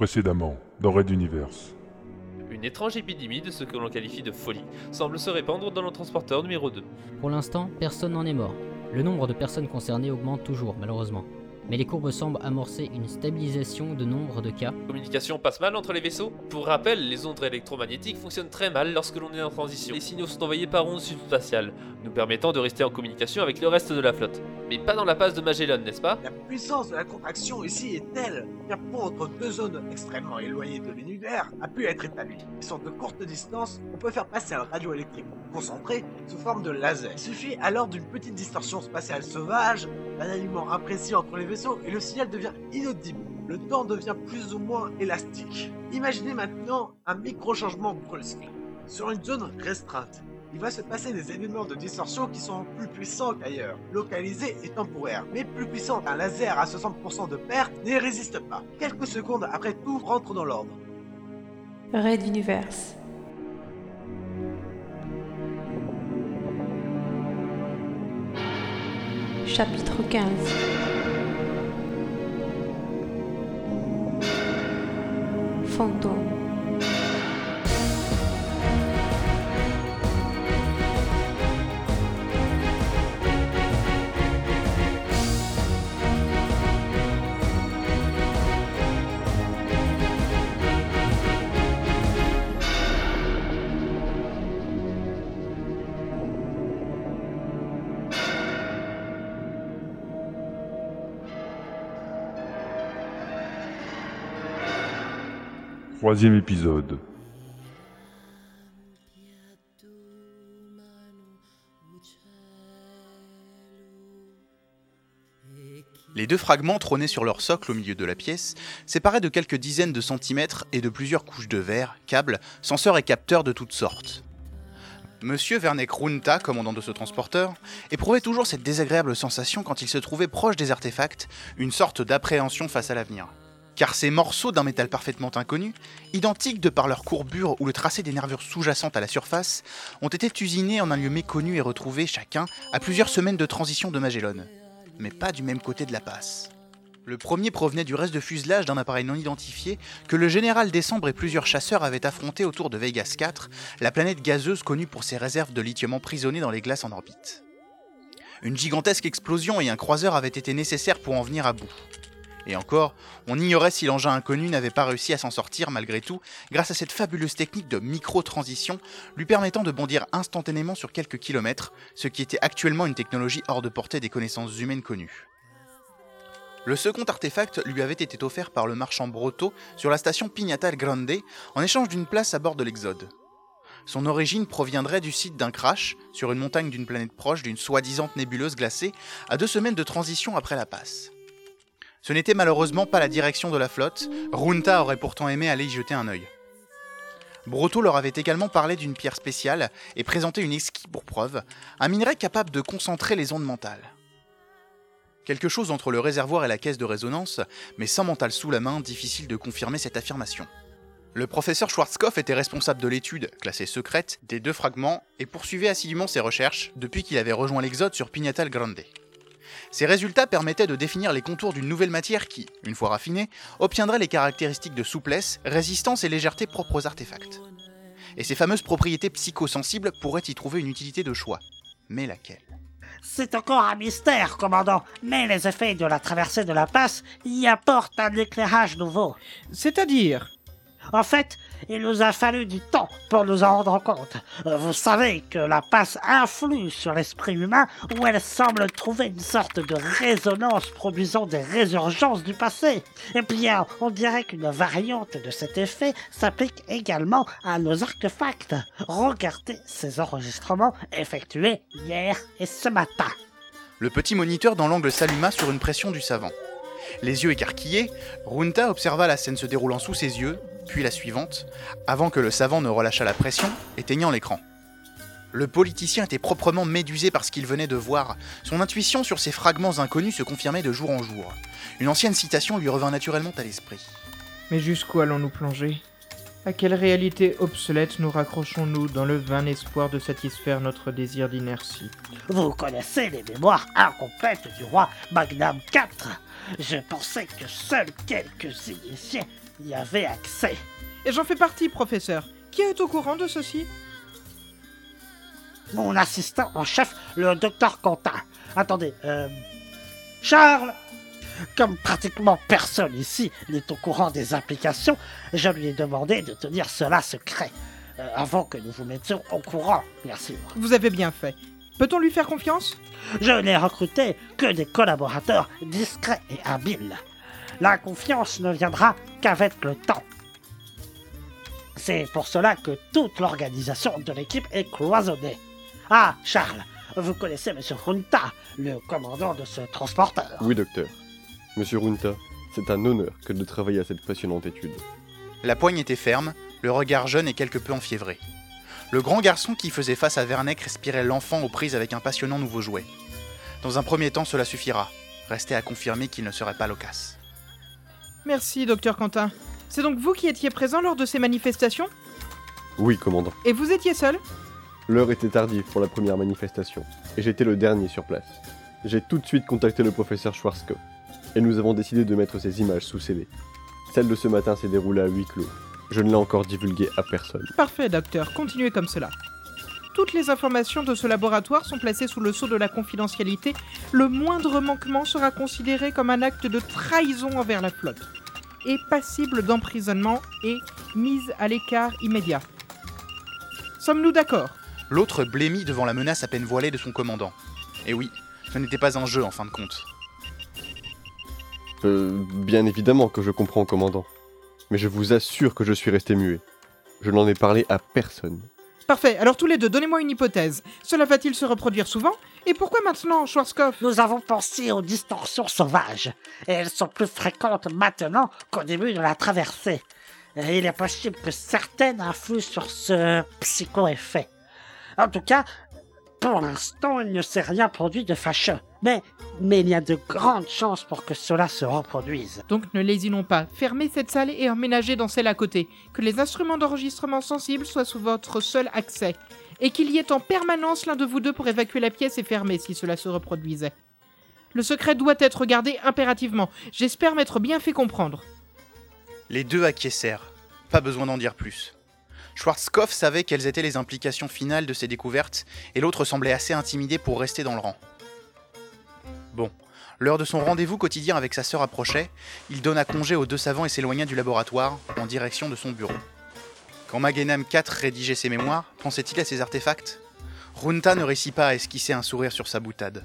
Précédemment, dans Red Universe. Une étrange épidémie de ce que l'on qualifie de folie semble se répandre dans le transporteur numéro 2. Pour l'instant, personne n'en est mort. Le nombre de personnes concernées augmente toujours, malheureusement mais les courbes semblent amorcer une stabilisation de nombre de cas. La communication passe mal entre les vaisseaux Pour rappel, les ondes électromagnétiques fonctionnent très mal lorsque l'on est en transition. Les signaux sont envoyés par ondes subspatiales, nous permettant de rester en communication avec le reste de la flotte. Mais pas dans la passe de Magellan, n'est-ce pas? La puissance de la contraction ici est telle qu'un pont entre deux zones extrêmement éloignées de l'univers a pu être établi. Et sur de courtes distances, on peut faire passer un radio électrique concentré sous forme de laser. Il suffit alors d'une petite distorsion spatiale sauvage, d'un aliment imprécis entre les vaisseaux et le signal devient inaudible. Le temps devient plus ou moins élastique. Imaginez maintenant un micro-changement brusque. Sur une zone restreinte, il va se passer des événements de distorsion qui sont plus puissants qu'ailleurs, localisés et temporaires. Mais plus puissants qu'un laser à 60% de perte n'y résiste pas. Quelques secondes après tout rentre dans l'ordre. Red Universe. Chapitre 15 fantôme. Troisième épisode. Les deux fragments trônaient sur leur socle au milieu de la pièce, séparés de quelques dizaines de centimètres et de plusieurs couches de verre, câbles, senseurs et capteurs de toutes sortes. Monsieur Werneck Runta, commandant de ce transporteur, éprouvait toujours cette désagréable sensation quand il se trouvait proche des artefacts, une sorte d'appréhension face à l'avenir car ces morceaux d'un métal parfaitement inconnu, identiques de par leur courbure ou le tracé des nervures sous-jacentes à la surface, ont été usinés en un lieu méconnu et retrouvés chacun à plusieurs semaines de transition de Magellan, mais pas du même côté de la passe. Le premier provenait du reste de fuselage d'un appareil non identifié que le général Décembre et plusieurs chasseurs avaient affronté autour de Vegas 4, la planète gazeuse connue pour ses réserves de lithium emprisonnées dans les glaces en orbite. Une gigantesque explosion et un croiseur avaient été nécessaires pour en venir à bout. Et encore, on ignorait si l'engin inconnu n'avait pas réussi à s'en sortir malgré tout, grâce à cette fabuleuse technique de micro-transition lui permettant de bondir instantanément sur quelques kilomètres, ce qui était actuellement une technologie hors de portée des connaissances humaines connues. Le second artefact lui avait été offert par le marchand Brotto sur la station Pignata Grande en échange d'une place à bord de l'Exode. Son origine proviendrait du site d'un crash sur une montagne d'une planète proche d'une soi-disant nébuleuse glacée à deux semaines de transition après la passe. Ce n'était malheureusement pas la direction de la flotte, Runta aurait pourtant aimé aller y jeter un œil. Brotto leur avait également parlé d'une pierre spéciale et présenté une esquisse pour preuve, un minerai capable de concentrer les ondes mentales. Quelque chose entre le réservoir et la caisse de résonance, mais sans mental sous la main, difficile de confirmer cette affirmation. Le professeur Schwarzkopf était responsable de l'étude, classée secrète, des deux fragments et poursuivait assidûment ses recherches depuis qu'il avait rejoint l'Exode sur Pignatal Grande. Ces résultats permettaient de définir les contours d'une nouvelle matière qui, une fois raffinée, obtiendrait les caractéristiques de souplesse, résistance et légèreté propres aux artefacts. Et ces fameuses propriétés psychosensibles pourraient y trouver une utilité de choix. Mais laquelle? C'est encore un mystère, commandant, mais les effets de la traversée de la passe y apportent un éclairage nouveau. C'est-à-dire? En fait, il nous a fallu du temps pour nous en rendre compte. Euh, vous savez que la passe influe sur l'esprit humain où elle semble trouver une sorte de résonance produisant des résurgences du passé. Eh bien, on dirait qu'une variante de cet effet s'applique également à nos artefacts. Regardez ces enregistrements effectués hier et ce matin. Le petit moniteur dans l'angle s'alluma sur une pression du savant. Les yeux écarquillés, Runta observa la scène se déroulant sous ses yeux, puis la suivante, avant que le savant ne relâchât la pression, éteignant l'écran. Le politicien était proprement médusé par ce qu'il venait de voir. Son intuition sur ces fragments inconnus se confirmait de jour en jour. Une ancienne citation lui revint naturellement à l'esprit. Mais jusqu'où allons-nous plonger? À quelle réalité obsolète nous raccrochons-nous dans le vain espoir de satisfaire notre désir d'inertie Vous connaissez les mémoires incomplètes du roi Magnam IV Je pensais que seuls quelques initiés y avait accès. Et j'en fais partie, professeur. Qui est au courant de ceci? Mon assistant en chef, le docteur Quentin. Attendez, euh... Charles Comme pratiquement personne ici n'est au courant des implications, je lui ai demandé de tenir cela secret. euh, avant que nous vous mettions au courant, bien sûr. Vous avez bien fait. Peut-on lui faire confiance? Je n'ai recruté que des collaborateurs discrets et habiles. La confiance ne viendra qu'avec le temps. C'est pour cela que toute l'organisation de l'équipe est cloisonnée. Ah, Charles, vous connaissez M. Runta, le commandant de ce transporteur. Oui, docteur. Monsieur Runta, c'est un honneur que de travailler à cette passionnante étude. La poigne était ferme, le regard jeune et quelque peu enfiévré. Le grand garçon qui faisait face à Vernec respirait l'enfant aux prises avec un passionnant nouveau jouet. Dans un premier temps, cela suffira. Restait à confirmer qu'il ne serait pas loquace. Merci, docteur Quentin. C'est donc vous qui étiez présent lors de ces manifestations? Oui, commandant. Et vous étiez seul? L'heure était tardive pour la première manifestation, et j'étais le dernier sur place. J'ai tout de suite contacté le professeur Schwarzkopf, et nous avons décidé de mettre ces images sous CD. Celle de ce matin s'est déroulée à huis clos. Je ne l'ai encore divulguée à personne. Parfait, docteur. Continuez comme cela. Toutes les informations de ce laboratoire sont placées sous le sceau de la confidentialité. Le moindre manquement sera considéré comme un acte de trahison envers la flotte, et passible d'emprisonnement et mise à l'écart immédiat. Sommes-nous d'accord? L'autre blêmit devant la menace à peine voilée de son commandant. Et oui, ce n'était pas un jeu en fin de compte. Euh, bien évidemment que je comprends, commandant. Mais je vous assure que je suis resté muet. Je n'en ai parlé à personne. Parfait, alors tous les deux, donnez-moi une hypothèse. Cela va-t-il se reproduire souvent? Et pourquoi maintenant, Schwarzkopf? Nous avons pensé aux distorsions sauvages, et elles sont plus fréquentes maintenant qu'au début de la traversée. Et il est possible que certaines influent sur ce psycho-effet. En tout cas, pour l'instant, il ne s'est rien produit de fâcheux. Mais, mais il y a de grandes chances pour que cela se reproduise. Donc ne lésinons pas, fermez cette salle et emménagez dans celle à côté. Que les instruments d'enregistrement sensibles soient sous votre seul accès. Et qu'il y ait en permanence l'un de vous deux pour évacuer la pièce et fermer si cela se reproduisait. Le secret doit être gardé impérativement. J'espère m'être bien fait comprendre. Les deux acquiescèrent. Pas besoin d'en dire plus. Schwarzkopf savait quelles étaient les implications finales de ces découvertes, et l'autre semblait assez intimidé pour rester dans le rang. Bon, l'heure de son rendez-vous quotidien avec sa sœur approchait, il donna congé aux deux savants et s'éloigna du laboratoire, en direction de son bureau. Quand Magenam IV rédigeait ses mémoires, pensait-il à ces artefacts? Runta ne réussit pas à esquisser un sourire sur sa boutade.